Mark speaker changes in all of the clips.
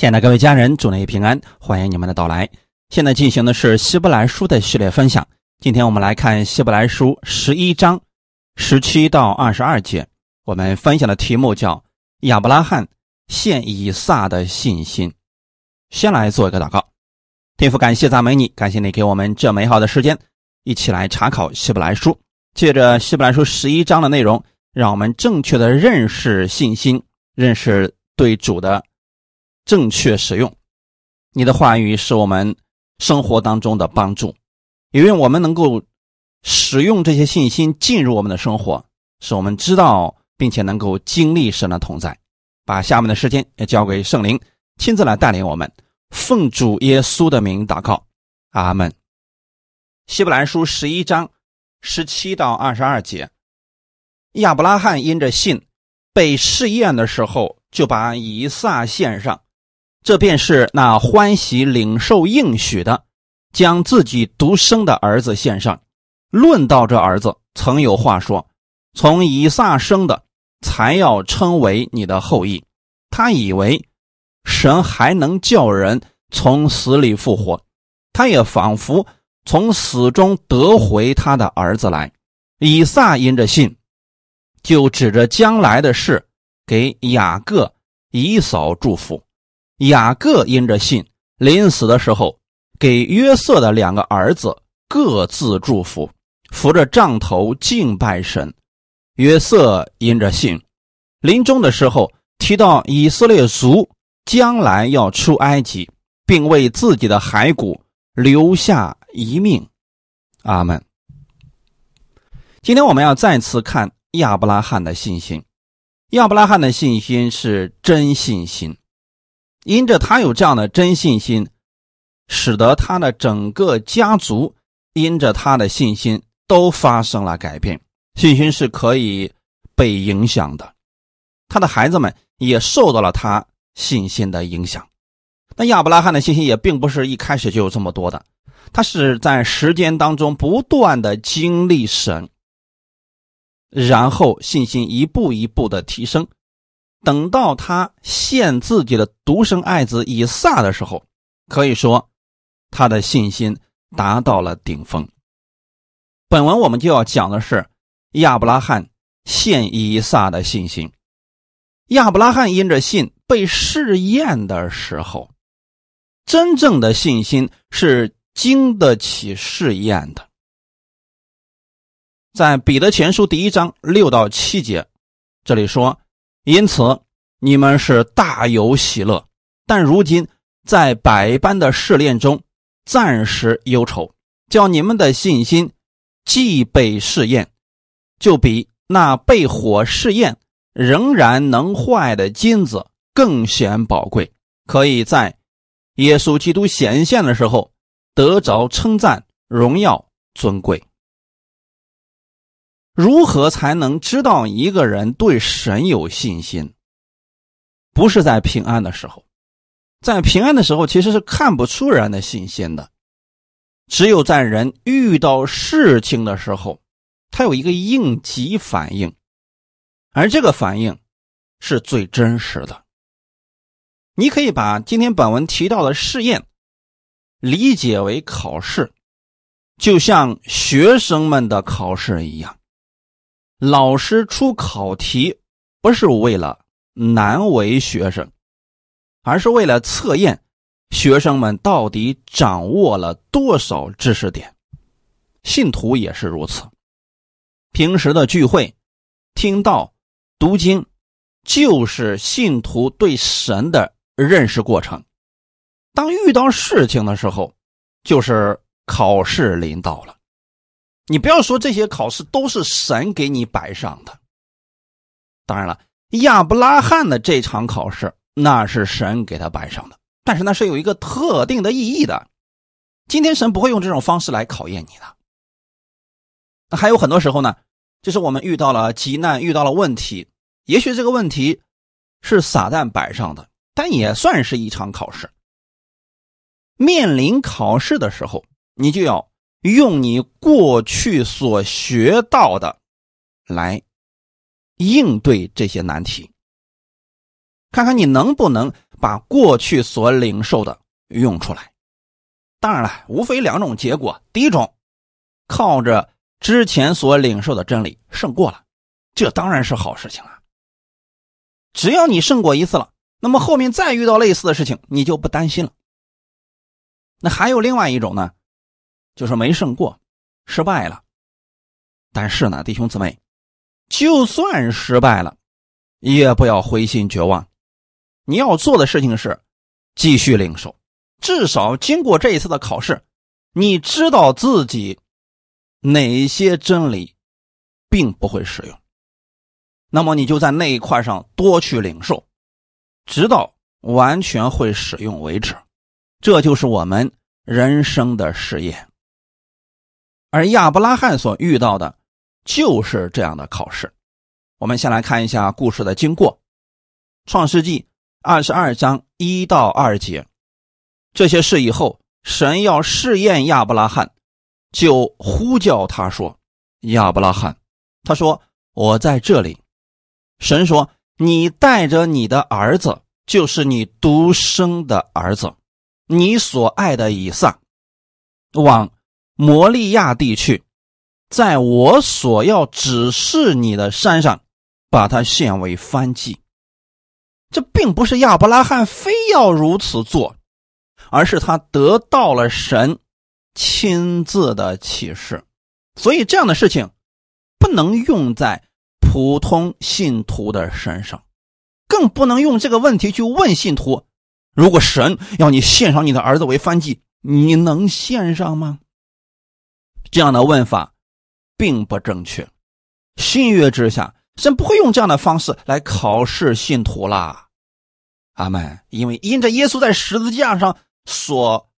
Speaker 1: 亲爱的各位家人，祝您平安，欢迎你们的到来。现在进行的是希伯来书的系列分享。今天我们来看希伯来书十一章十七到二十二节。我们分享的题目叫亚伯拉罕献以撒的信心。先来做一个祷告，天父，感谢赞美你，感谢你给我们这美好的时间，一起来查考希伯来书。借着希伯来书十一章的内容，让我们正确的认识信心，认识对主的。正确使用你的话语是我们生活当中的帮助，因为我们能够使用这些信心进入我们的生活，使我们知道并且能够经历神的同在。把下面的时间也交给圣灵，亲自来带领我们。奉主耶稣的名祷告，阿门。希伯来书十一章十七到二十二节，亚伯拉罕因着信被试验的时候，就把以撒献上。这便是那欢喜领受应许的，将自己独生的儿子献上。论到这儿子，曾有话说：“从以撒生的，才要称为你的后裔。”他以为神还能叫人从死里复活，他也仿佛从死中得回他的儿子来。以撒因着信，就指着将来的事给雅各、以扫祝福。雅各因着信，临死的时候，给约瑟的两个儿子各自祝福，扶着杖头敬拜神。约瑟因着信，临终的时候提到以色列族将来要出埃及，并为自己的骸骨留下一命。阿门。今天我们要再次看亚伯拉罕的信心。亚伯拉罕的信心是真信心。因着他有这样的真信心，使得他的整个家族因着他的信心都发生了改变。信心是可以被影响的，他的孩子们也受到了他信心的影响。那亚伯拉罕的信心也并不是一开始就有这么多的，他是在时间当中不断的经历神，然后信心一步一步的提升。等到他献自己的独生爱子以撒的时候，可以说他的信心达到了顶峰。本文我们就要讲的是亚伯拉罕献以撒的信心。亚伯拉罕因着信被试验的时候，真正的信心是经得起试验的。在彼得前书第一章六到七节，这里说。因此，你们是大有喜乐，但如今在百般的试炼中，暂时忧愁，叫你们的信心既被试验，就比那被火试验仍然能坏的金子更显宝贵，可以在耶稣基督显现的时候得着称赞、荣耀、尊贵。如何才能知道一个人对神有信心？不是在平安的时候，在平安的时候其实是看不出人的信心的。只有在人遇到事情的时候，他有一个应急反应，而这个反应是最真实的。你可以把今天本文提到的试验理解为考试，就像学生们的考试一样。老师出考题不是为了难为学生，而是为了测验学生们到底掌握了多少知识点。信徒也是如此，平时的聚会、听到、读经，就是信徒对神的认识过程。当遇到事情的时候，就是考试临到了。你不要说这些考试都是神给你摆上的。当然了，亚伯拉罕的这场考试那是神给他摆上的，但是那是有一个特定的意义的。今天神不会用这种方式来考验你的。那还有很多时候呢，就是我们遇到了急难，遇到了问题，也许这个问题是撒旦摆上的，但也算是一场考试。面临考试的时候，你就要。用你过去所学到的来应对这些难题，看看你能不能把过去所领受的用出来。当然了，无非两种结果：第一种，靠着之前所领受的真理胜过了，这当然是好事情啊。只要你胜过一次了，那么后面再遇到类似的事情，你就不担心了。那还有另外一种呢，就是没胜过，失败了。但是呢，弟兄姊妹，就算失败了，也不要灰心绝望。你要做的事情是继续领受，至少经过这一次的考试，你知道自己哪些真理并不会使用，那么你就在那一块上多去领受，直到完全会使用为止。这就是我们人生的实验。而亚伯拉罕所遇到的。就是这样的考试，我们先来看一下故事的经过。创世纪二十二章一到二节，这些事以后，神要试验亚伯拉罕，就呼叫他说：“亚伯拉罕。”他说：“我在这里。”神说：“你带着你的儿子，就是你独生的儿子，你所爱的以撒，往摩利亚地去。”在我所要指示你的山上，把它献为燔祭。这并不是亚伯拉罕非要如此做，而是他得到了神亲自的启示。所以这样的事情不能用在普通信徒的身上，更不能用这个问题去问信徒：如果神要你献上你的儿子为燔祭，你能献上吗？这样的问法。并不正确，新约之下，神不会用这样的方式来考试信徒啦。阿门。因为因着耶稣在十字架上所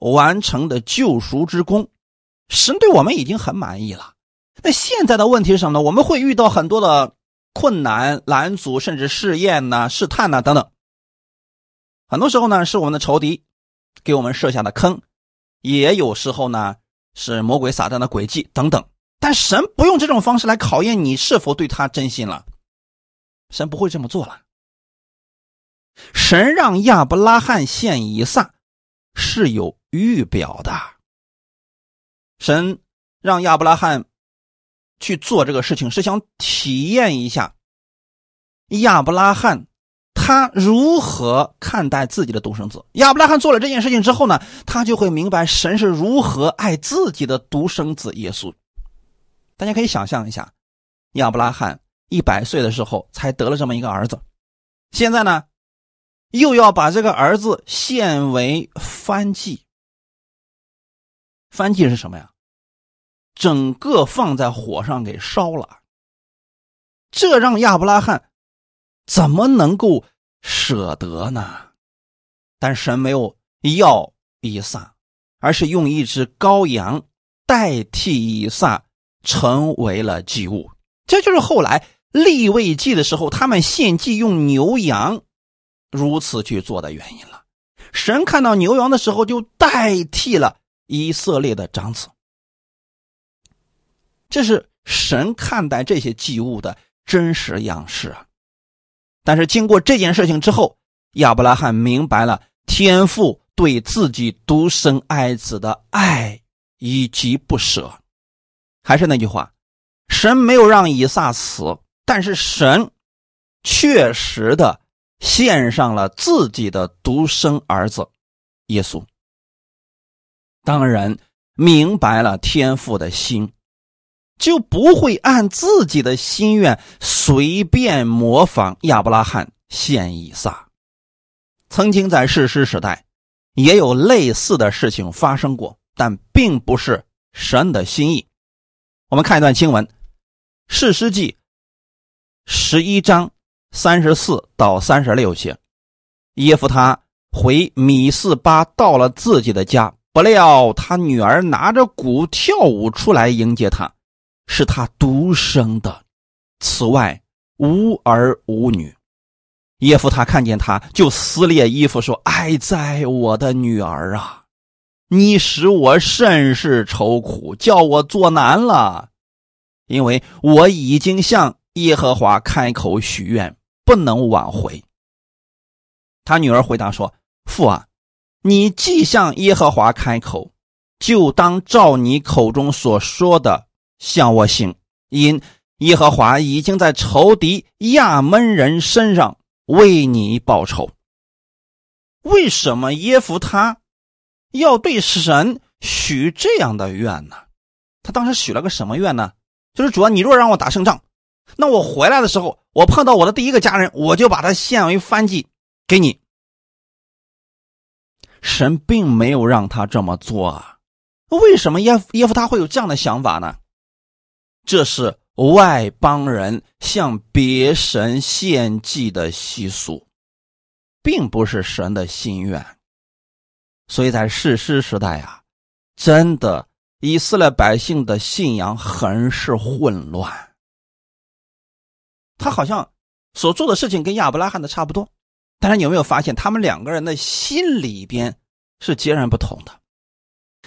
Speaker 1: 完成的救赎之功，神对我们已经很满意了。那现在的问题是什么呢？我们会遇到很多的困难、拦阻，甚至试验呐、试探呐等等。很多时候呢，是我们的仇敌给我们设下的坑，也有时候呢，是魔鬼撒旦的诡计等等。但神不用这种方式来考验你是否对他真心了，神不会这么做了。神让亚伯拉罕献以撒是有预表的，神让亚伯拉罕去做这个事情，是想体验一下亚伯拉罕他如何看待自己的独生子。亚伯拉罕做了这件事情之后呢，他就会明白神是如何爱自己的独生子耶稣。大家可以想象一下，亚伯拉罕一百岁的时候才得了这么一个儿子，现在呢，又要把这个儿子献为燔祭。燔祭是什么呀？整个放在火上给烧了。这让亚伯拉罕怎么能够舍得呢？但神没有要以撒，而是用一只羔羊代替以撒。成为了祭物，这就是后来立位祭的时候，他们献祭用牛羊如此去做的原因了。神看到牛羊的时候，就代替了以色列的长子。这是神看待这些祭物的真实样式啊！但是经过这件事情之后，亚伯拉罕明白了天父对自己独生爱子的爱以及不舍。还是那句话，神没有让以撒死，但是神确实的献上了自己的独生儿子耶稣。当然明白了天父的心，就不会按自己的心愿随便模仿亚伯拉罕献以撒。曾经在世师时代，也有类似的事情发生过，但并不是神的心意。我们看一段经文，《士师记》十一章三十四到三十六节。耶夫他回米四巴，到了自己的家，不料他女儿拿着鼓跳舞出来迎接他，是他独生的，此外无儿无女。耶夫他看见他就撕裂衣服说：“哀哉，我的女儿啊！”你使我甚是愁苦，叫我作难了，因为我已经向耶和华开口许愿，不能挽回。他女儿回答说：“父啊，你既向耶和华开口，就当照你口中所说的向我行，因耶和华已经在仇敌亚门人身上为你报仇。”为什么耶夫他要对神许这样的愿呢？他当时许了个什么愿呢？就是主要你若让我打胜仗，那我回来的时候，我碰到我的第一个家人，我就把他献为燔祭给你。神并没有让他这么做啊，为什么耶耶夫他会有这样的想法呢？这是外邦人向别神献祭的习俗，并不是神的心愿。所以在世师时代啊，真的以色列百姓的信仰很是混乱。他好像所做的事情跟亚伯拉罕的差不多。但是你有没有发现，他们两个人的心里边是截然不同的？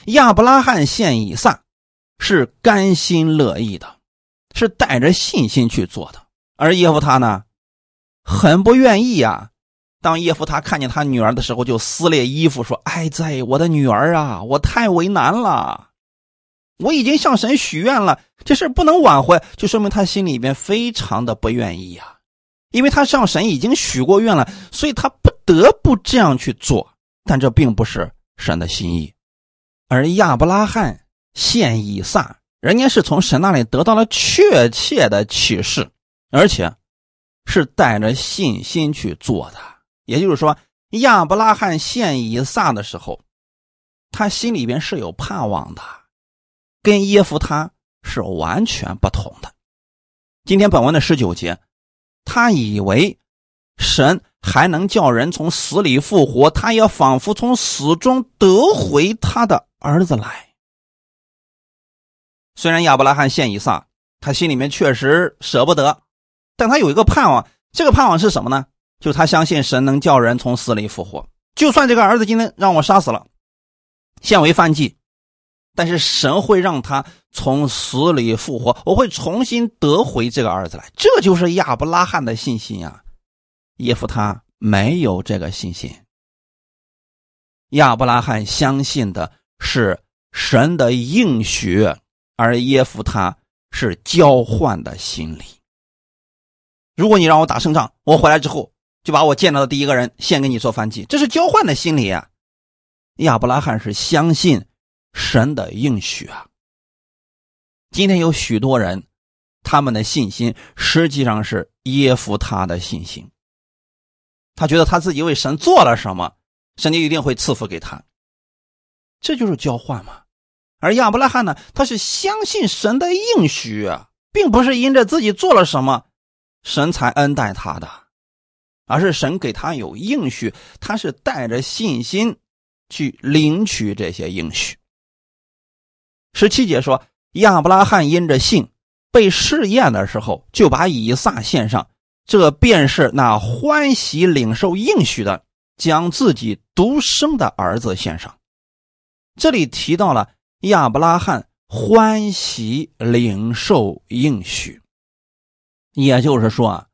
Speaker 1: 亚伯拉罕献以撒是甘心乐意的，是带着信心去做的；而耶夫他呢，很不愿意呀。当耶夫他看见他女儿的时候，就撕裂衣服说：“哎，在，我的女儿啊，我太为难了！我已经向神许愿了，这事不能挽回，就说明他心里边非常的不愿意呀。”因为他向神已经许过愿了，所以他不得不这样去做。但这并不是神的心意。而亚伯拉罕献以撒，人家是从神那里得到了确切的启示，而且是带着信心去做的。也就是说，亚伯拉罕献以撒的时候，他心里边是有盼望的，跟耶夫他是完全不同的。今天本文的十九节。他以为神还能叫人从死里复活，他也仿佛从死中得回他的儿子来。虽然亚伯拉罕献以撒，他心里面确实舍不得，但他有一个盼望。这个盼望是什么呢？就是他相信神能叫人从死里复活。就算这个儿子今天让我杀死了，献为犯祭。但是神会让他从死里复活，我会重新得回这个儿子来，这就是亚伯拉罕的信心呀。耶夫他没有这个信心。亚伯拉罕相信的是神的应许，而耶夫他是交换的心理。如果你让我打胜仗，我回来之后就把我见到的第一个人献给你做饭祭，这是交换的心理啊。亚伯拉罕是相信。神的应许啊！今天有许多人，他们的信心实际上是耶夫他的信心。他觉得他自己为神做了什么，神就一定会赐福给他。这就是交换嘛。而亚伯拉罕呢，他是相信神的应许，并不是因着自己做了什么，神才恩待他的，而是神给他有应许，他是带着信心去领取这些应许。十七节说，亚伯拉罕因着信被试验的时候，就把以撒献上，这便是那欢喜领受应许的，将自己独生的儿子献上。这里提到了亚伯拉罕欢喜领受应许，也就是说啊，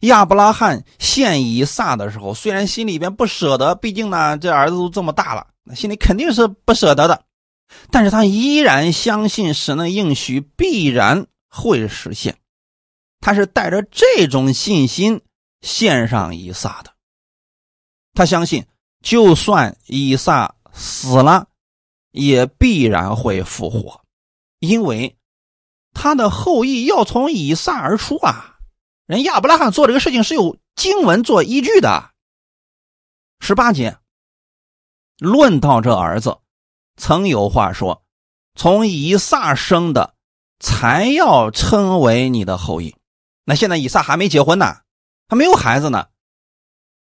Speaker 1: 亚伯拉罕献以撒的时候，虽然心里边不舍得，毕竟呢，这儿子都这么大了，那心里肯定是不舍得的。但是他依然相信神的应许必然会实现，他是带着这种信心献上以撒的。他相信，就算以撒死了，也必然会复活，因为他的后裔要从以撒而出啊！人亚伯拉罕做这个事情是有经文做依据的。十八节论到这儿子。曾有话说：“从以撒生的，才要称为你的后裔。”那现在以撒还没结婚呢，还没有孩子呢，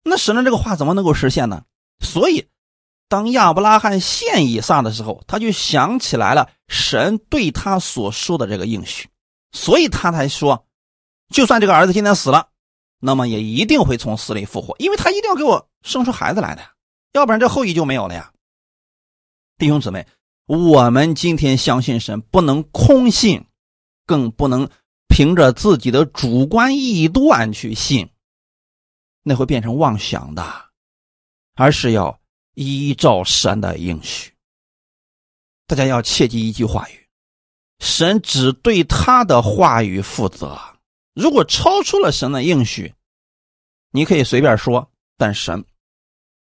Speaker 1: 那神的这个话怎么能够实现呢？所以，当亚伯拉罕献以撒的时候，他就想起来了神对他所说的这个应许，所以他才说：“就算这个儿子今天死了，那么也一定会从死里复活，因为他一定要给我生出孩子来的，要不然这后裔就没有了呀。”弟兄姊妹，我们今天相信神，不能空信，更不能凭着自己的主观臆断去信，那会变成妄想的。而是要依照神的应许。大家要切记一句话语：神只对他的话语负责。如果超出了神的应许，你可以随便说，但神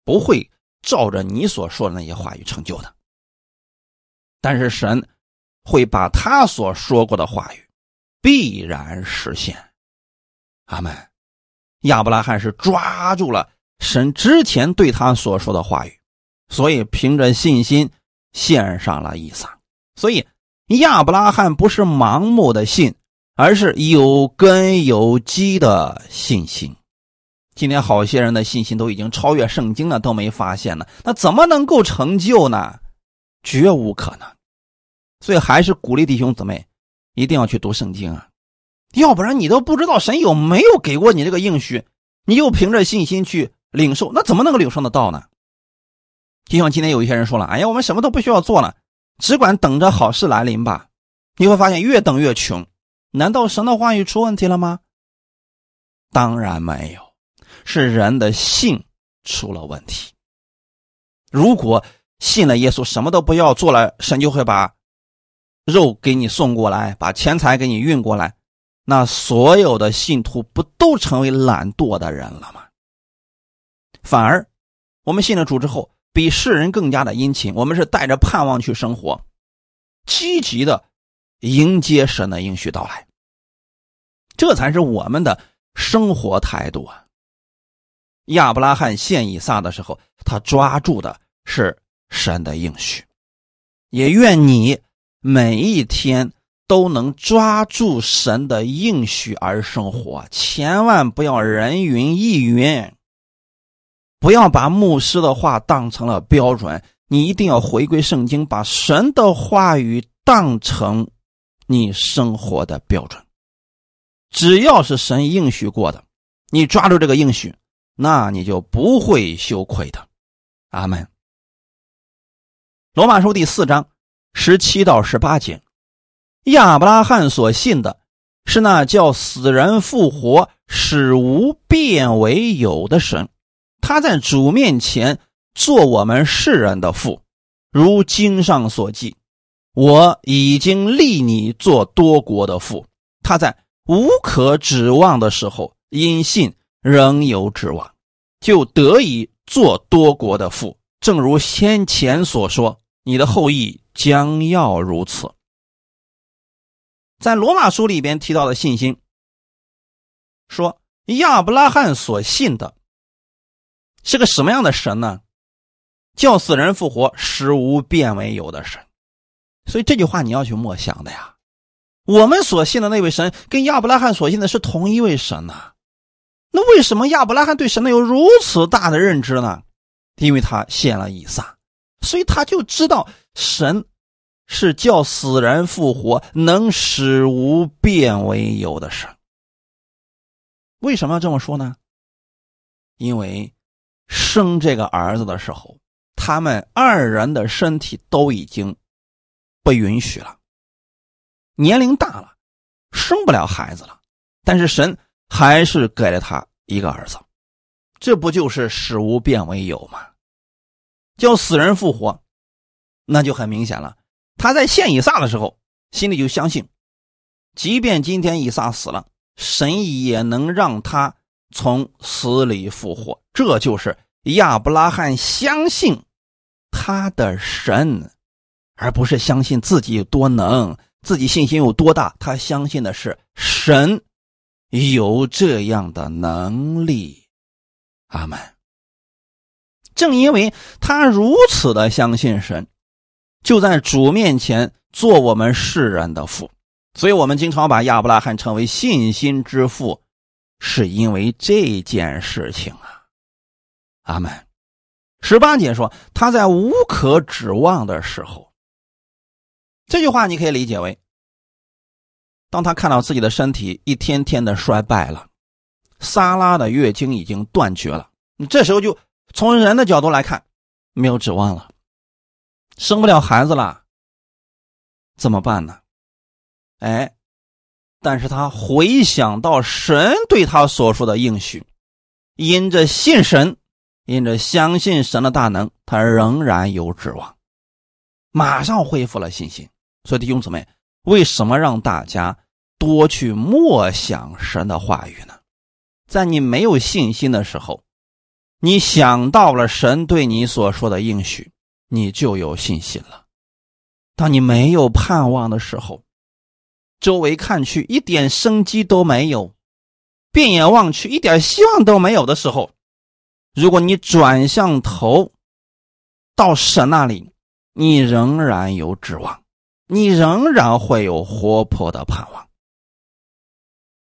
Speaker 1: 不会照着你所说的那些话语成就的。但是神会把他所说过的话语必然实现。阿门。亚伯拉罕是抓住了神之前对他所说的话语，所以凭着信心献上了以撒。所以亚伯拉罕不是盲目的信。而是有根有基的信心。今天好些人的信心都已经超越圣经了，都没发现呢，那怎么能够成就呢？绝无可能。所以还是鼓励弟兄姊妹一定要去读圣经啊，要不然你都不知道神有没有给过你这个应许，你又凭着信心去领受，那怎么能够领受得到呢？就像今天有一些人说了：“哎呀，我们什么都不需要做了，只管等着好事来临吧。”你会发现越等越穷。难道神的话语出问题了吗？当然没有，是人的信出了问题。如果信了耶稣，什么都不要做了，神就会把肉给你送过来，把钱财给你运过来，那所有的信徒不都成为懒惰的人了吗？反而，我们信了主之后，比世人更加的殷勤，我们是带着盼望去生活，积极的。迎接神的应许到来，这才是我们的生活态度啊！亚伯拉罕献以撒的时候，他抓住的是神的应许，也愿你每一天都能抓住神的应许而生活，千万不要人云亦云，不要把牧师的话当成了标准，你一定要回归圣经，把神的话语当成。你生活的标准，只要是神应许过的，你抓住这个应许，那你就不会羞愧的。阿门。罗马书第四章十七到十八节，亚伯拉罕所信的是那叫死人复活、使无变为有的神，他在主面前做我们世人的父，如经上所记。我已经立你做多国的父。他在无可指望的时候，因信仍有指望，就得以做多国的父。正如先前所说，你的后裔将要如此。在罗马书里边提到的信心，说亚伯拉罕所信的是个什么样的神呢？叫死人复活，使无变为有的神。所以这句话你要去默想的呀，我们所信的那位神跟亚伯拉罕所信的是同一位神呐，那为什么亚伯拉罕对神能有如此大的认知呢？因为他献了以撒，所以他就知道神是叫死人复活、能使无变为有的神。为什么要这么说呢？因为生这个儿子的时候，他们二人的身体都已经。不允许了，年龄大了，生不了孩子了，但是神还是给了他一个儿子，这不就是使无变为有吗？叫死人复活，那就很明显了。他在献以撒的时候，心里就相信，即便今天以撒死了，神也能让他从死里复活。这就是亚伯拉罕相信他的神。而不是相信自己有多能，自己信心有多大。他相信的是神有这样的能力。阿门。正因为他如此的相信神，就在主面前做我们世人的父。所以，我们经常把亚伯拉罕称为信心之父，是因为这件事情啊。阿门。十八节说，他在无可指望的时候。这句话你可以理解为：当他看到自己的身体一天天的衰败了，萨拉的月经已经断绝了，你这时候就从人的角度来看，没有指望了，生不了孩子了，怎么办呢？哎，但是他回想到神对他所说的应许，因着信神，因着相信神的大能，他仍然有指望，马上恢复了信心。所以弟兄姊妹，为什么让大家多去默想神的话语呢？在你没有信心的时候，你想到了神对你所说的应许，你就有信心了。当你没有盼望的时候，周围看去一点生机都没有，遍眼望去一点希望都没有的时候，如果你转向头到神那里，你仍然有指望，你仍然会有活泼的盼望。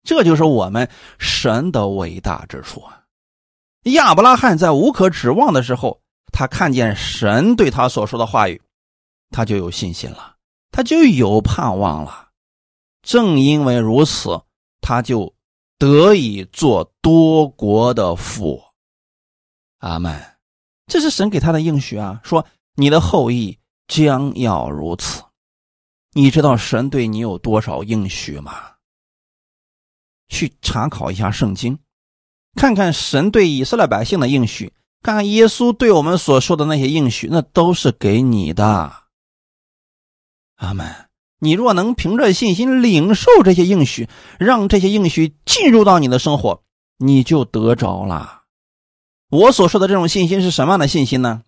Speaker 1: 这就是我们神的伟大之处啊！亚伯拉罕在无可指望的时候，他看见神对他所说的话语，他就有信心了，他就有盼望了。正因为如此，他就得以做多国的父。阿门。这是神给他的应许啊，说你的后裔将要如此。你知道神对你有多少应许吗？去查考一下圣经，看看神对以色列百姓的应许，看看耶稣对我们所说的那些应许，那都是给你的。阿门。你若能凭着信心领受这些应许，让这些应许进入到你的生活，你就得着了。我所说的这种信心是什么样的信心呢？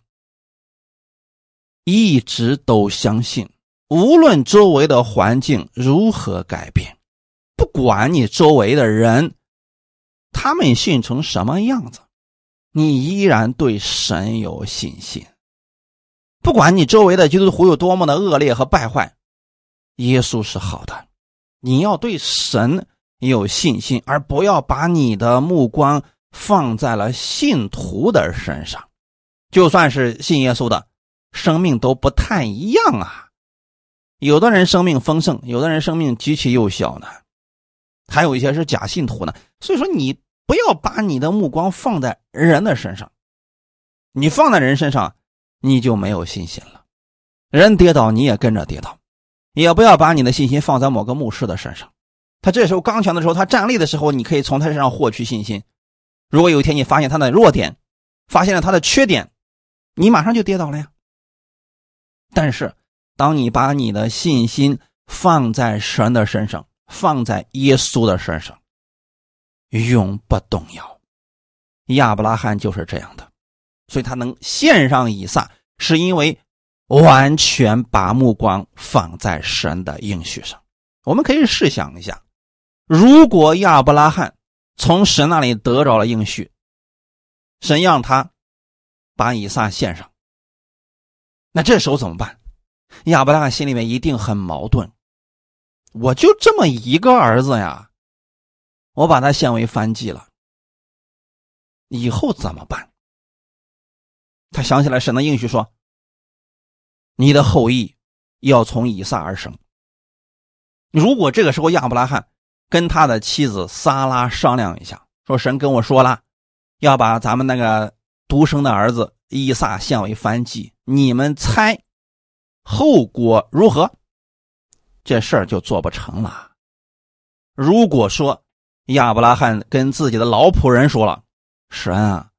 Speaker 1: 一直都相信，无论周围的环境如何改变。不管你周围的人，他们信成什么样子，你依然对神有信心。不管你周围的基督徒有多么的恶劣和败坏，耶稣是好的。你要对神有信心，而不要把你的目光放在了信徒的身上。就算是信耶稣的，生命都不太一样啊。有的人生命丰盛，有的人生命极其幼小呢。还有一些是假信徒呢，所以说你不要把你的目光放在人的身上，你放在人身上，你就没有信心了。人跌倒，你也跟着跌倒，也不要把你的信心放在某个牧师的身上。他这时候刚强的时候，他站立的时候，你可以从他身上获取信心。如果有一天你发现他的弱点，发现了他的缺点，你马上就跌倒了呀。但是，当你把你的信心放在神的身上，放在耶稣的身上，永不动摇。亚伯拉罕就是这样的，所以他能献上以撒，是因为完全把目光放在神的应许上。我们可以试想一下，如果亚伯拉罕从神那里得着了应许，神让他把以撒献上，那这时候怎么办？亚伯拉罕心里面一定很矛盾。我就这么一个儿子呀，我把他献为燔祭了，以后怎么办？他想起来神的应许说：“你的后裔要从以撒而生。”如果这个时候亚伯拉罕跟他的妻子撒拉商量一下，说：“神跟我说了，要把咱们那个独生的儿子以撒献为燔祭，你们猜后果如何？”这事儿就做不成了。如果说亚伯拉罕跟自己的老仆人说了：“神啊，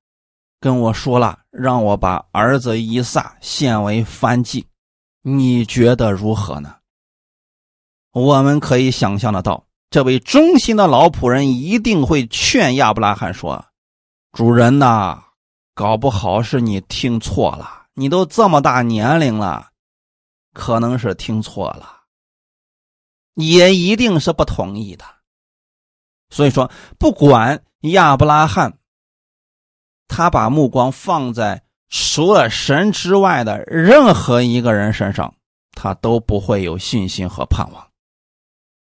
Speaker 1: 跟我说了，让我把儿子以撒献为燔祭，你觉得如何呢？”我们可以想象得到，这位忠心的老仆人一定会劝亚伯拉罕说：“主人呐，搞不好是你听错了，你都这么大年龄了，可能是听错了。”也一定是不同意的，所以说，不管亚伯拉罕，他把目光放在除了神之外的任何一个人身上，他都不会有信心和盼望。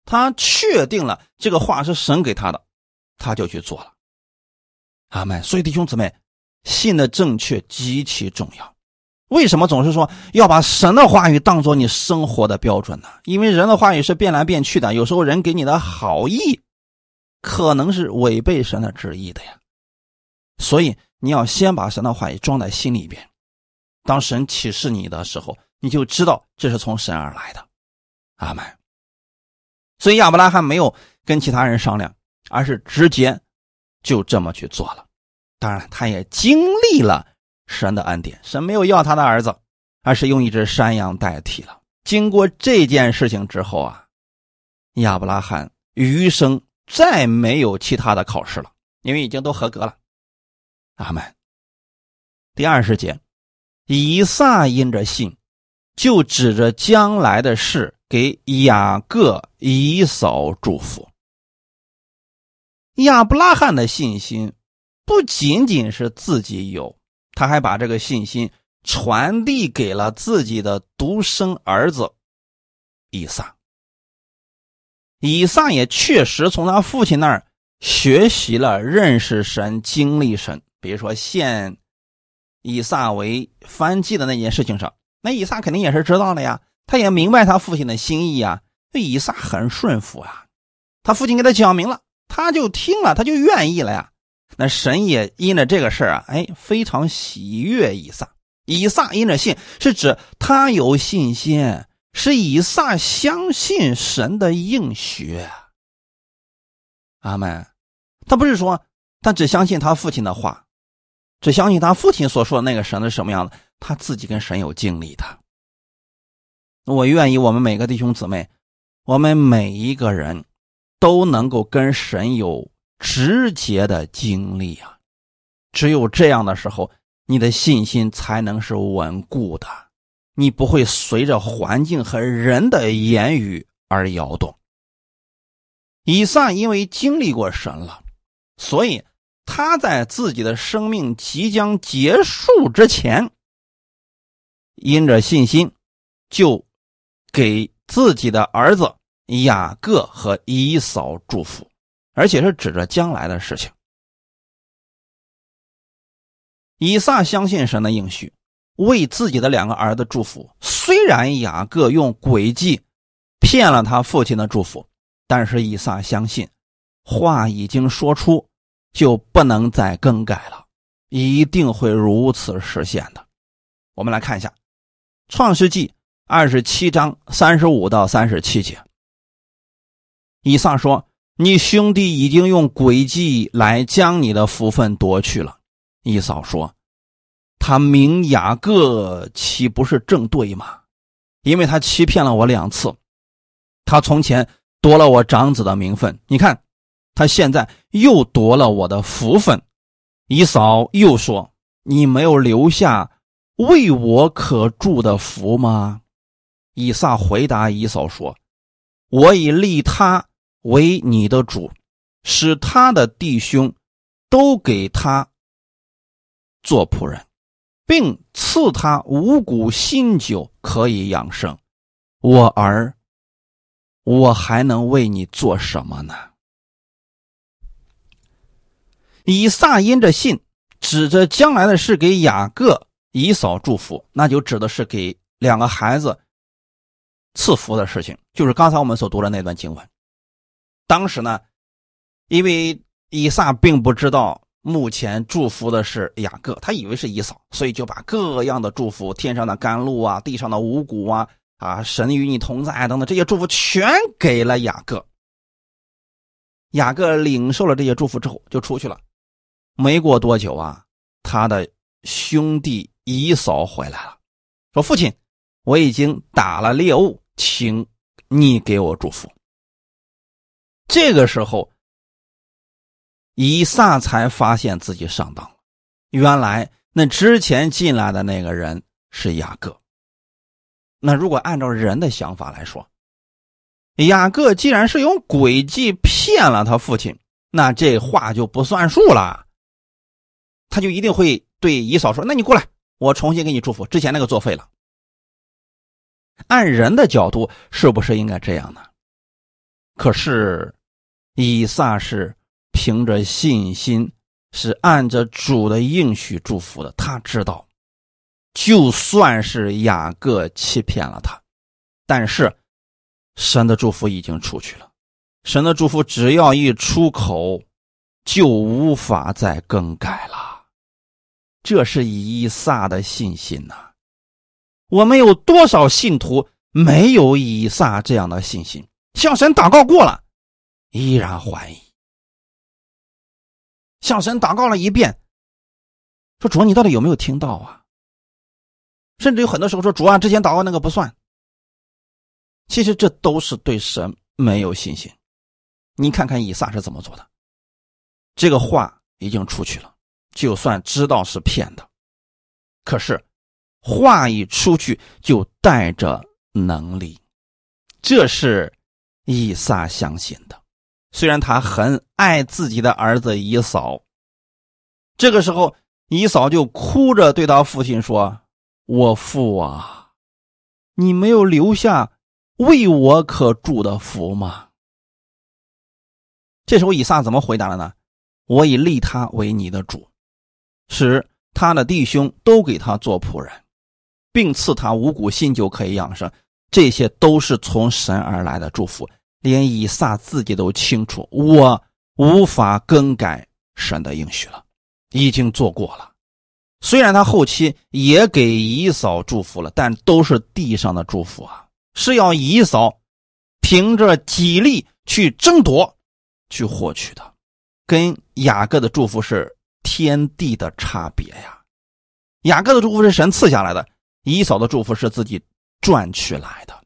Speaker 1: 他确定了这个话是神给他的，他就去做了。阿门。所以弟兄姊妹，信的正确极其重要。为什么总是说要把神的话语当做你生活的标准呢？因为人的话语是变来变去的，有时候人给你的好意，可能是违背神的旨意的呀。所以你要先把神的话语装在心里边，当神启示你的时候，你就知道这是从神而来的。阿门。所以亚伯拉罕没有跟其他人商量，而是直接就这么去做了。当然，他也经历了神的恩典，神没有要他的儿子，而是用一只山羊代替了。经过这件事情之后啊，亚伯拉罕余生再没有其他的考试了，因为已经都合格了。阿门。第二十节，以撒因着信，就指着将来的事给雅各、以扫祝福。亚伯拉罕的信心。不仅仅是自己有，他还把这个信心传递给了自己的独生儿子以撒。以撒也确实从他父亲那儿学习了认识神、经历神。比如说献以撒为燔祭的那件事情上，那以撒肯定也是知道了呀，他也明白他父亲的心意呀。这以撒很顺服啊，他父亲给他讲明了，他就听了，他就愿意了呀。那神也因着这个事儿啊，哎，非常喜悦以撒。以撒因着信，是指他有信心，是以撒相信神的应许。阿门。他不是说他只相信他父亲的话，只相信他父亲所说的那个神是什么样的，他自己跟神有经历的。我愿意我们每个弟兄姊妹，我们每一个人都能够跟神有。直接的经历啊，只有这样的时候，你的信心才能是稳固的，你不会随着环境和人的言语而摇动。以撒因为经历过神了，所以他在自己的生命即将结束之前，因着信心，就给自己的儿子雅各和以扫祝福。而且是指着将来的事情。以撒相信神的应许，为自己的两个儿子祝福。虽然雅各用诡计骗了他父亲的祝福，但是以撒相信，话已经说出，就不能再更改了，一定会如此实现的。我们来看一下《创世纪》二十七章三十五到三十七节。以撒说。你兄弟已经用诡计来将你的福分夺去了，一嫂说：“他名雅各岂不是正对吗？因为他欺骗了我两次，他从前夺了我长子的名分，你看，他现在又夺了我的福分。”一嫂又说：“你没有留下为我可助的福吗？”以撒回答以嫂说：“我已立他。”为你的主，使他的弟兄都给他做仆人，并赐他五谷新酒可以养生。我儿，我还能为你做什么呢？以撒因着信，指着将来的事给雅各、以扫祝福，那就指的是给两个孩子赐福的事情，就是刚才我们所读的那段经文。当时呢，因为以撒并不知道目前祝福的是雅各，他以为是以扫，所以就把各样的祝福，天上的甘露啊，地上的五谷啊，啊，神与你同在等等这些祝福全给了雅各。雅各领受了这些祝福之后，就出去了。没过多久啊，他的兄弟以扫回来了，说：“父亲，我已经打了猎物，请你给我祝福。”这个时候，以撒才发现自己上当了。原来那之前进来的那个人是雅各。那如果按照人的想法来说，雅各既然是用诡计骗了他父亲，那这话就不算数了。他就一定会对以嫂说：“那你过来，我重新给你祝福，之前那个作废了。”按人的角度，是不是应该这样呢？可是，以撒是凭着信心，是按着主的应许祝福的。他知道，就算是雅各欺骗了他，但是神的祝福已经出去了。神的祝福只要一出口，就无法再更改了。这是以撒的信心呐。我们有多少信徒没有以撒这样的信心？向神祷告过了，依然怀疑；向神祷告了一遍，说主，你到底有没有听到啊？甚至有很多时候说主啊，之前祷告那个不算。其实这都是对神没有信心。你看看以撒是怎么做的，这个话已经出去了，就算知道是骗的，可是话一出去就带着能力，这是以撒相信的。虽然他很爱自己的儿子以扫，这个时候以扫就哭着对他父亲说：“我父啊，你没有留下。”为我可祝的福吗？这时候以撒怎么回答了呢？我已立他为你的主，使他的弟兄都给他做仆人，并赐他五谷新酒可以养生。这些都是从神而来的祝福，连以撒自己都清楚，我无法更改神的应许了，已经做过了。虽然他后期也给以扫祝福了，但都是地上的祝福啊。是要以扫凭着己力去争夺、去获取的，跟雅各的祝福是天地的差别呀。雅各的祝福是神赐下来的，以扫的祝福是自己赚取来的。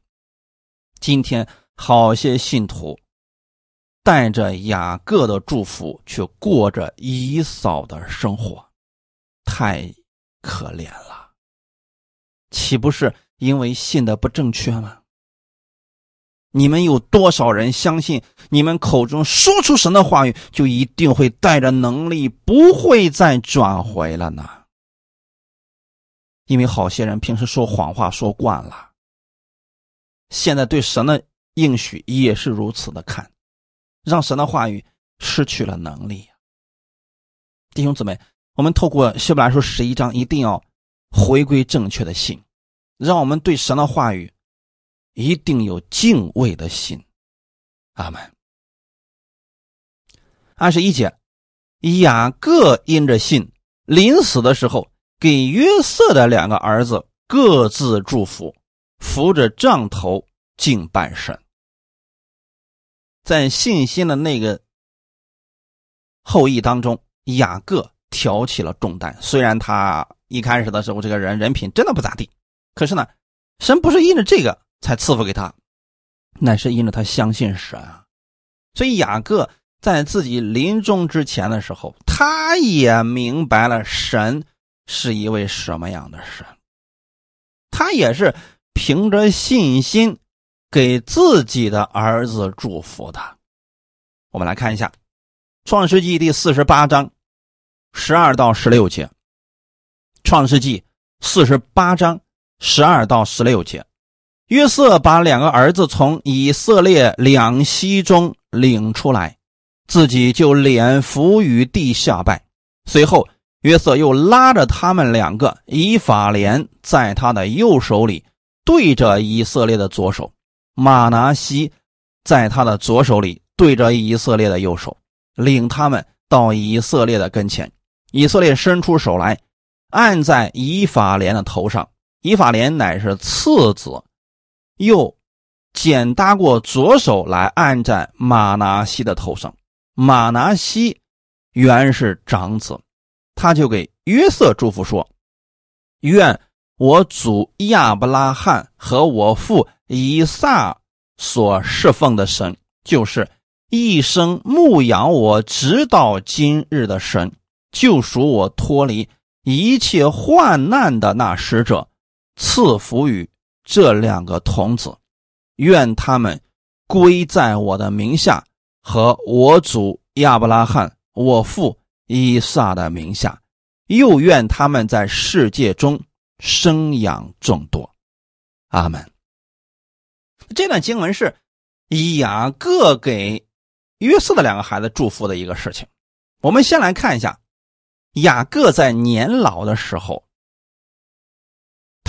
Speaker 1: 今天好些信徒带着雅各的祝福，却过着以扫的生活，太可怜了，岂不是？因为信的不正确吗？你们有多少人相信你们口中说出神的话语，就一定会带着能力，不会再转回了呢？因为好些人平时说谎话说惯了，现在对神的应许也是如此的看，让神的话语失去了能力。弟兄姊妹，我们透过希伯来书十一章，一定要回归正确的信。让我们对神的话语一定有敬畏的心，阿门。二十一节，雅各因着信，临死的时候给约瑟的两个儿子各自祝福，扶着杖头敬拜神。在信心的那个后裔当中，雅各挑起了重担。虽然他一开始的时候，这个人人品真的不咋地。可是呢，神不是因着这个才赐福给他，乃是因着他相信神啊。所以雅各在自己临终之前的时候，他也明白了神是一位什么样的神。他也是凭着信心给自己的儿子祝福的。我们来看一下《创世纪》第四十八章十二到十六节，《创世纪》四十八章。十二到十六节，约瑟把两个儿子从以色列两栖中领出来，自己就脸伏于地下拜。随后，约瑟又拉着他们两个，以法莲在他的右手里，对着以色列的左手；马拿西在他的左手里，对着以色列的右手，领他们到以色列的跟前。以色列伸出手来，按在以法莲的头上。以法莲乃是次子，又简搭过左手来按在马拿西的头上。马拿西原是长子，他就给约瑟祝福说：“愿我祖亚伯拉罕和我父以撒所侍奉的神，就是一生牧养我直到今日的神，救赎我脱离一切患难的那使者。”赐福于这两个童子，愿他们归在我的名下，和我祖亚伯拉罕、我父以撒的名下，又愿他们在世界中生养众多。阿门。这段经文是雅各给约瑟的两个孩子祝福的一个事情。我们先来看一下雅各在年老的时候。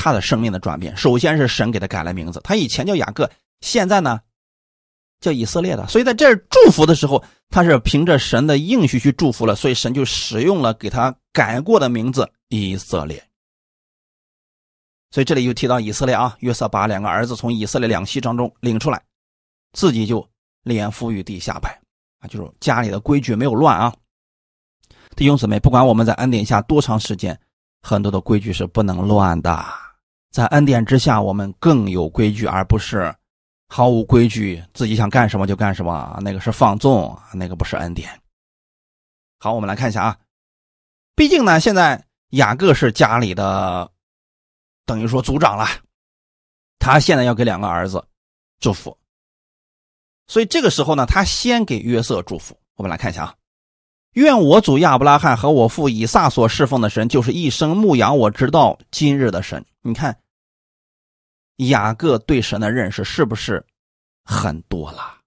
Speaker 1: 他的生命的转变，首先是神给他改了名字，他以前叫雅各，现在呢叫以色列的。所以在这儿祝福的时候，他是凭着神的应许去祝福了，所以神就使用了给他改过的名字以色列。所以这里又提到以色列啊，约瑟把两个儿子从以色列两栖当中领出来，自己就连夫于地下拜啊，就是家里的规矩没有乱啊。弟兄姊妹，不管我们在恩典下多长时间，很多的规矩是不能乱的。在恩典之下，我们更有规矩，而不是毫无规矩，自己想干什么就干什么。那个是放纵，那个不是恩典。好，我们来看一下啊。毕竟呢，现在雅各是家里的，等于说族长了，他现在要给两个儿子祝福，所以这个时候呢，他先给约瑟祝福。我们来看一下啊。愿我主亚伯拉罕和我父以撒所侍奉的神，就是一生牧养我直到今日的神。你看，雅各对神的认识是不是很多了？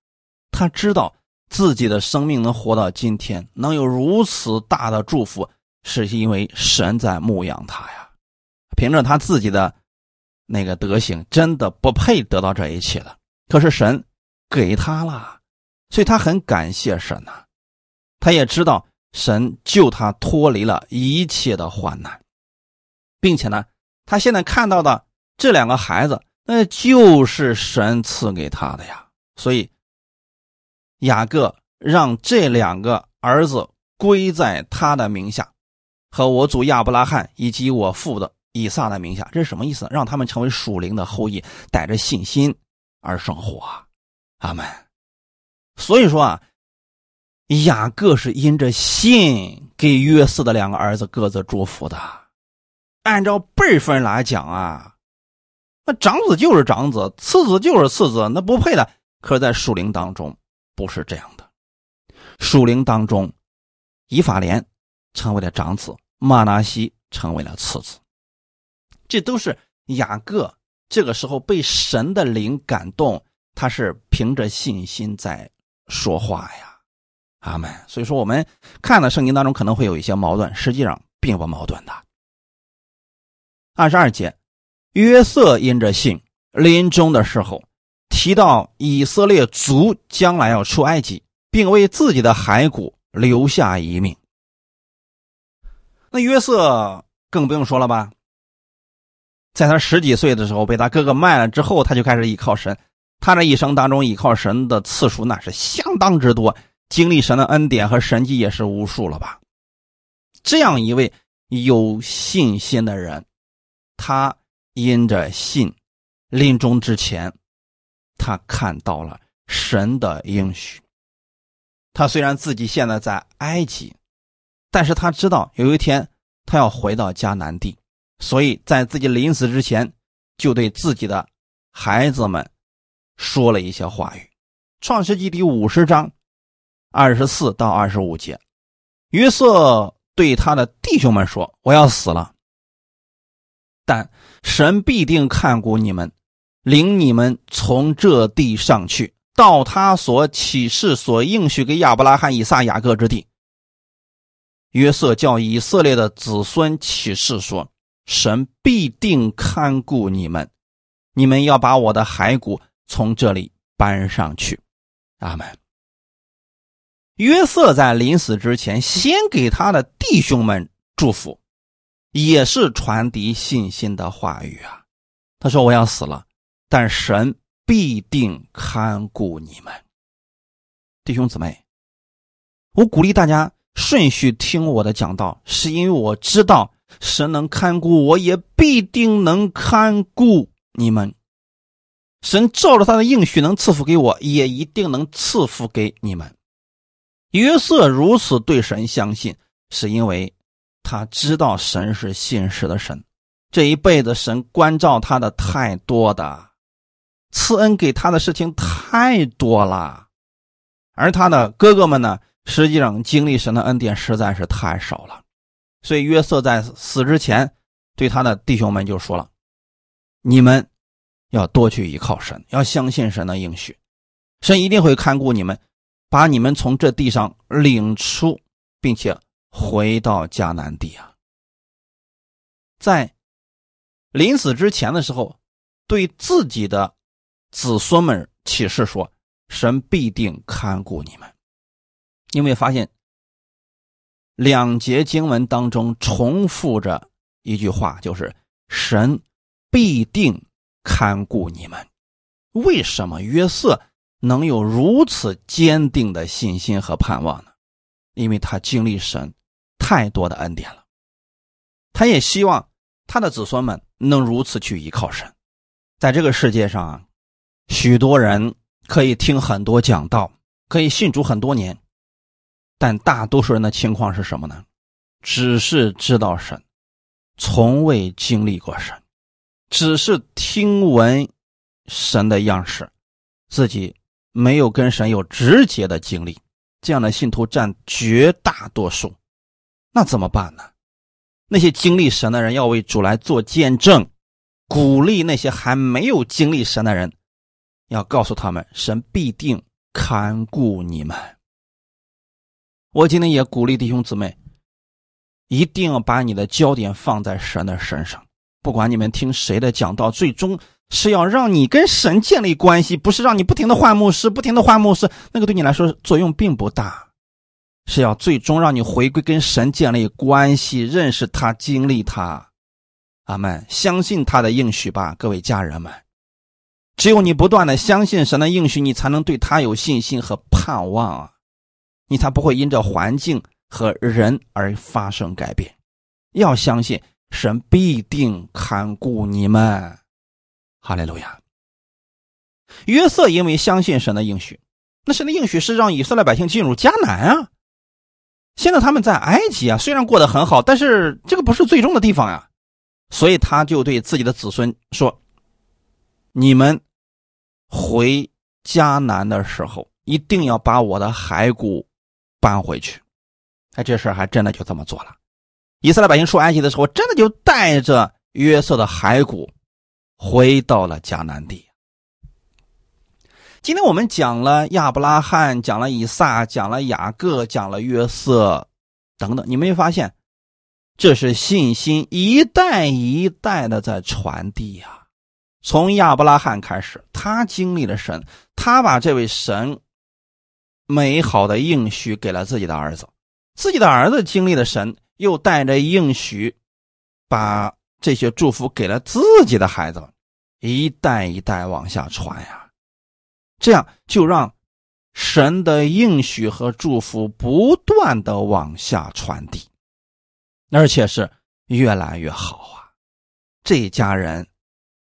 Speaker 1: 他知道自己的生命能活到今天，能有如此大的祝福，是因为神在牧养他呀。凭着他自己的那个德行，真的不配得到这一切的。可是神给他了，所以他很感谢神呐。他也知道神救他脱离了一切的患难，并且呢，他现在看到的这两个孩子，那就是神赐给他的呀。所以雅各让这两个儿子归在他的名下，和我祖亚伯拉罕以及我父的以撒的名下，这是什么意思？让他们成为属灵的后裔，带着信心而生活。阿门。所以说啊。雅各是因着信给约瑟的两个儿子各自祝福的。按照辈分来讲啊，那长子就是长子，次子就是次子，那不配的。可是，在属灵当中不是这样的。属灵当中，以法莲成为了长子，马拿西成为了次子。这都是雅各这个时候被神的灵感动，他是凭着信心在说话呀。阿门。所以说，我们看的圣经当中可能会有一些矛盾，实际上并不矛盾的。二十二节，约瑟因着信，临终的时候提到以色列族将来要出埃及，并为自己的骸骨留下一命。那约瑟更不用说了吧，在他十几岁的时候被他哥哥卖了之后，他就开始依靠神。他这一生当中依靠神的次数那是相当之多。经历神的恩典和神迹也是无数了吧？这样一位有信心的人，他因着信，临终之前，他看到了神的应许。他虽然自己现在在埃及，但是他知道有一天他要回到迦南地，所以在自己临死之前，就对自己的孩子们说了一些话语。创世纪第五十章。二十四到二十五节，约瑟对他的弟兄们说：“我要死了，但神必定看顾你们，领你们从这地上去，到他所启示、所应许给亚伯拉罕、以撒、雅各之地。”约瑟叫以色列的子孙启示说：“神必定看顾你们，你们要把我的骸骨从这里搬上去。”阿门。约瑟在临死之前，先给他的弟兄们祝福，也是传递信心的话语啊。他说：“我要死了，但神必定看顾你们，弟兄姊妹。”我鼓励大家顺序听我的讲道，是因为我知道神能看顾我，也必定能看顾你们。神照着他的应许能赐福给我，也一定能赐福给你们。约瑟如此对神相信，是因为他知道神是信实的神。这一辈子，神关照他的太多的，赐恩给他的事情太多了，而他的哥哥们呢，实际上经历神的恩典实在是太少了。所以约瑟在死之前，对他的弟兄们就说了：“你们要多去依靠神，要相信神的应许，神一定会看顾你们。”把你们从这地上领出，并且回到迦南地啊！在临死之前的时候，对自己的子孙们启示说：“神必定看顾你们。”有没有发现两节经文当中重复着一句话，就是“神必定看顾你们”？为什么约瑟？能有如此坚定的信心和盼望呢？因为他经历神太多的恩典了。他也希望他的子孙们能如此去依靠神。在这个世界上啊，许多人可以听很多讲道，可以信主很多年，但大多数人的情况是什么呢？只是知道神，从未经历过神，只是听闻神的样式，自己没有跟神有直接的经历。这样的信徒占绝大多数，那怎么办呢？那些经历神的人要为主来做见证，鼓励那些还没有经历神的人，要告诉他们，神必定看顾你们。我今天也鼓励弟兄姊妹，一定要把你的焦点放在神的身上，不管你们听谁的讲道，最终。是要让你跟神建立关系，不是让你不停的换牧师，不停的换牧师，那个对你来说作用并不大。是要最终让你回归跟神建立关系，认识他，经历他。阿门，相信他的应许吧，各位家人们。只有你不断的相信神的应许，你才能对他有信心和盼望啊，你才不会因着环境和人而发生改变。要相信神必定看顾你们。哈利路亚。约瑟因为相信神的应许，那神的应许是让以色列百姓进入迦南啊。现在他们在埃及啊，虽然过得很好，但是这个不是最终的地方呀。所以他就对自己的子孙说：“你们回迦南的时候，一定要把我的骸骨搬回去。”哎，这事还真的就这么做了。以色列百姓出埃及的时候，真的就带着约瑟的骸骨。回到了迦南地。今天我们讲了亚伯拉罕，讲了以撒，讲了雅各，讲了约瑟，等等。你没发现，这是信心一代一代的在传递呀。从亚伯拉罕开始，他经历了神，他把这位神美好的应许给了自己的儿子，自己的儿子经历了神，又带着应许，把这些祝福给了自己的孩子。一代一代往下传呀，这样就让神的应许和祝福不断的往下传递，而且是越来越好啊！这家人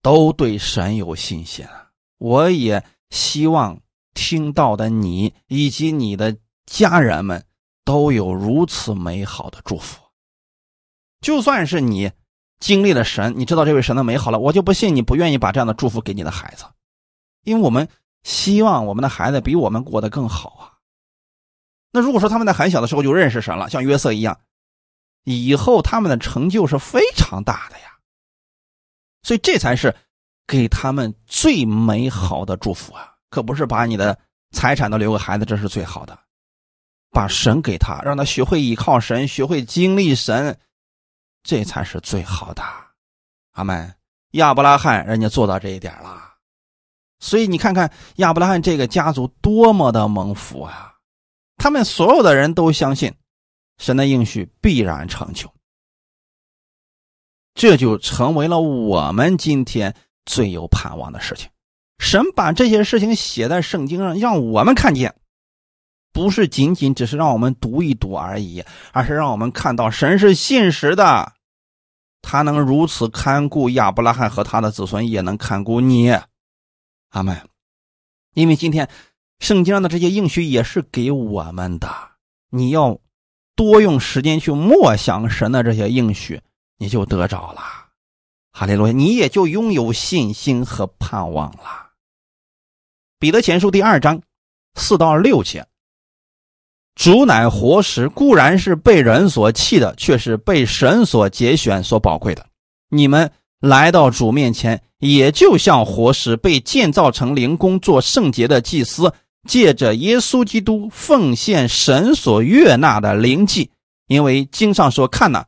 Speaker 1: 都对神有信心啊！我也希望听到的你以及你的家人们都有如此美好的祝福，就算是你。经历了神，你知道这位神的美好了，我就不信你不愿意把这样的祝福给你的孩子，因为我们希望我们的孩子比我们过得更好啊。那如果说他们在很小的时候就认识神了，像约瑟一样，以后他们的成就是非常大的呀。所以这才是给他们最美好的祝福啊，可不是把你的财产都留给孩子，这是最好的。把神给他，让他学会依靠神，学会经历神。这才是最好的，阿门。亚伯拉罕人家做到这一点了，所以你看看亚伯拉罕这个家族多么的蒙福啊！他们所有的人都相信神的应许必然成就，这就成为了我们今天最有盼望的事情。神把这些事情写在圣经上，让我们看见，不是仅仅只是让我们读一读而已，而是让我们看到神是信实的。他能如此看顾亚伯拉罕和他的子孙，也能看顾你，阿门。因为今天圣经上的这些应许也是给我们的，你要多用时间去默想神的这些应许，你就得着了。哈利路亚，你也就拥有信心和盼望了。彼得前书第二章四到六节。主乃活石，固然是被人所弃的，却是被神所拣选、所宝贵的。你们来到主面前，也就像活石被建造成灵宫，做圣洁的祭司，借着耶稣基督奉献神所悦纳的灵祭。因为经上说：“看呐，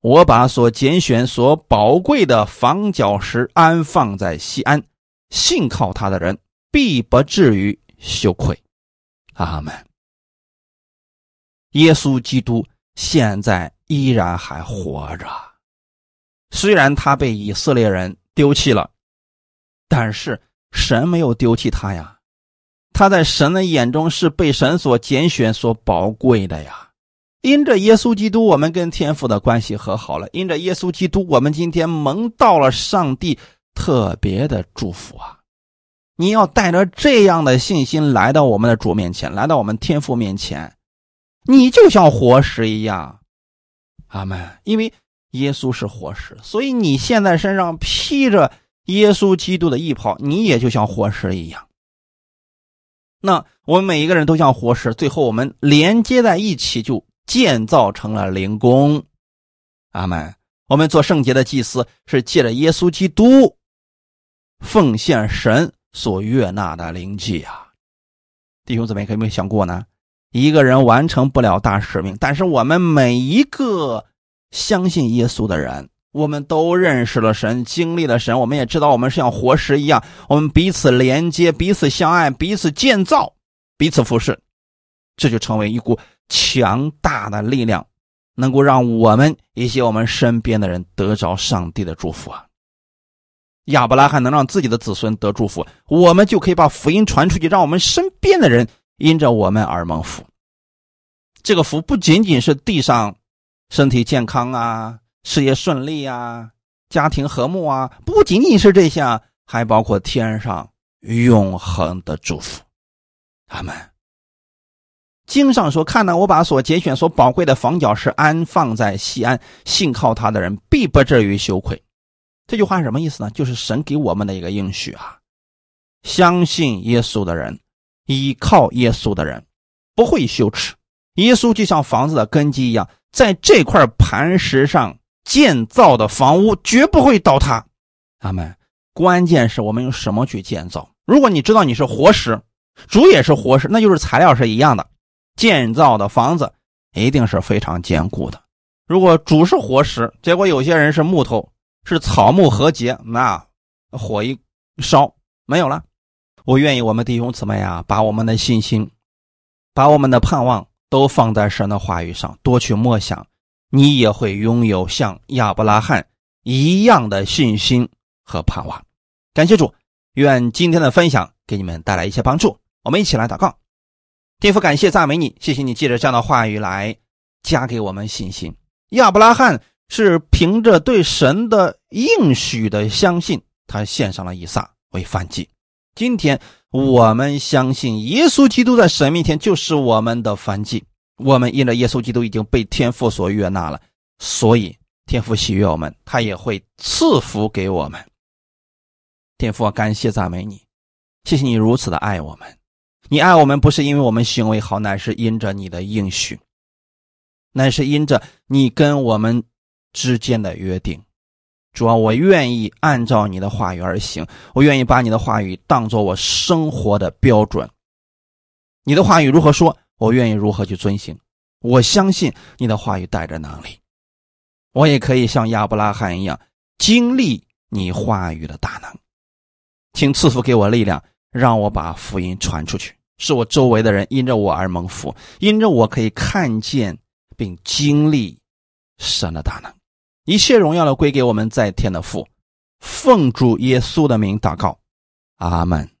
Speaker 1: 我把所拣选、所宝贵的房角石安放在西安，信靠他的人必不至于羞愧。”阿门。耶稣基督现在依然还活着，虽然他被以色列人丢弃了，但是神没有丢弃他呀。他在神的眼中是被神所拣选、所宝贵的呀。因着耶稣基督，我们跟天父的关系和好了；因着耶稣基督，我们今天蒙到了上帝特别的祝福啊！你要带着这样的信心来到我们的主面前，来到我们天父面前，你就像活石一样，阿门。因为耶稣是活石，所以你现在身上披着耶稣基督的衣袍，你也就像活石一样。那我们每一个人都像活石，最后我们连接在一起，就建造成了灵宫。阿门。我们做圣洁的祭司，是借着耶稣基督奉献神所悦纳的灵祭啊！弟兄姊妹，有没有想过呢？一个人完成不了大使命，但是我们每一个相信耶稣的人，我们都认识了神，经历了神，我们也知道我们是像活石一样，我们彼此连接，彼此相爱，彼此建造，彼此服侍，这就成为一股强大的力量，能够让我们一些我们身边的人得着上帝的祝福啊！亚伯拉罕能让自己的子孙得祝福，我们就可以把福音传出去，让我们身边的人因着我们而蒙福。这个福不仅仅是地上身体健康啊、事业顺利啊、家庭和睦啊，不仅仅是这些，还包括天上永恒的祝福。阿门。经上说：“看到我把所拣选、所宝贵的房角石安放在西安，信靠他的人必不至于羞愧。”这句话什么意思呢？就是神给我们的一个应许啊！相信耶稣的人，依靠耶稣的人，不会羞耻。耶稣就像房子的根基一样，在这块磐石上建造的房屋绝不会倒塌。阿门。关键是我们用什么去建造？如果你知道你是活石，主也是活石，那就是材料是一样的，建造的房子一定是非常坚固的。如果主是活石，结果有些人是木头。是草木和结，那火一烧没有了。我愿意我们弟兄姊妹啊，把我们的信心，把我们的盼望都放在神的话语上，多去默想，你也会拥有像亚伯拉罕一样的信心和盼望。感谢主，愿今天的分享给你们带来一些帮助。我们一起来祷告，天父，感谢赞美你，谢谢你借着这样的话语来加给我们信心。亚伯拉罕。是凭着对神的应许的相信，他献上了以撒为燔祭。今天我们相信耶稣基督在神面前就是我们的凡祭。我们因着耶稣基督已经被天父所悦纳了，所以天父喜悦我们，他也会赐福给我们。天父，感谢赞美你，谢谢你如此的爱我们。你爱我们不是因为我们行为好，乃是因着你的应许，乃是因着你跟我们。之间的约定，主啊，我愿意按照你的话语而行，我愿意把你的话语当做我生活的标准。你的话语如何说，我愿意如何去遵行。我相信你的话语带着能力，我也可以像亚伯拉罕一样经历你话语的大能。请赐福给我力量，让我把福音传出去，使我周围的人因着我而蒙福，因着我可以看见并经历神的大能。一切荣耀的归给我们在天的父，奉主耶稣的名祷告，阿门。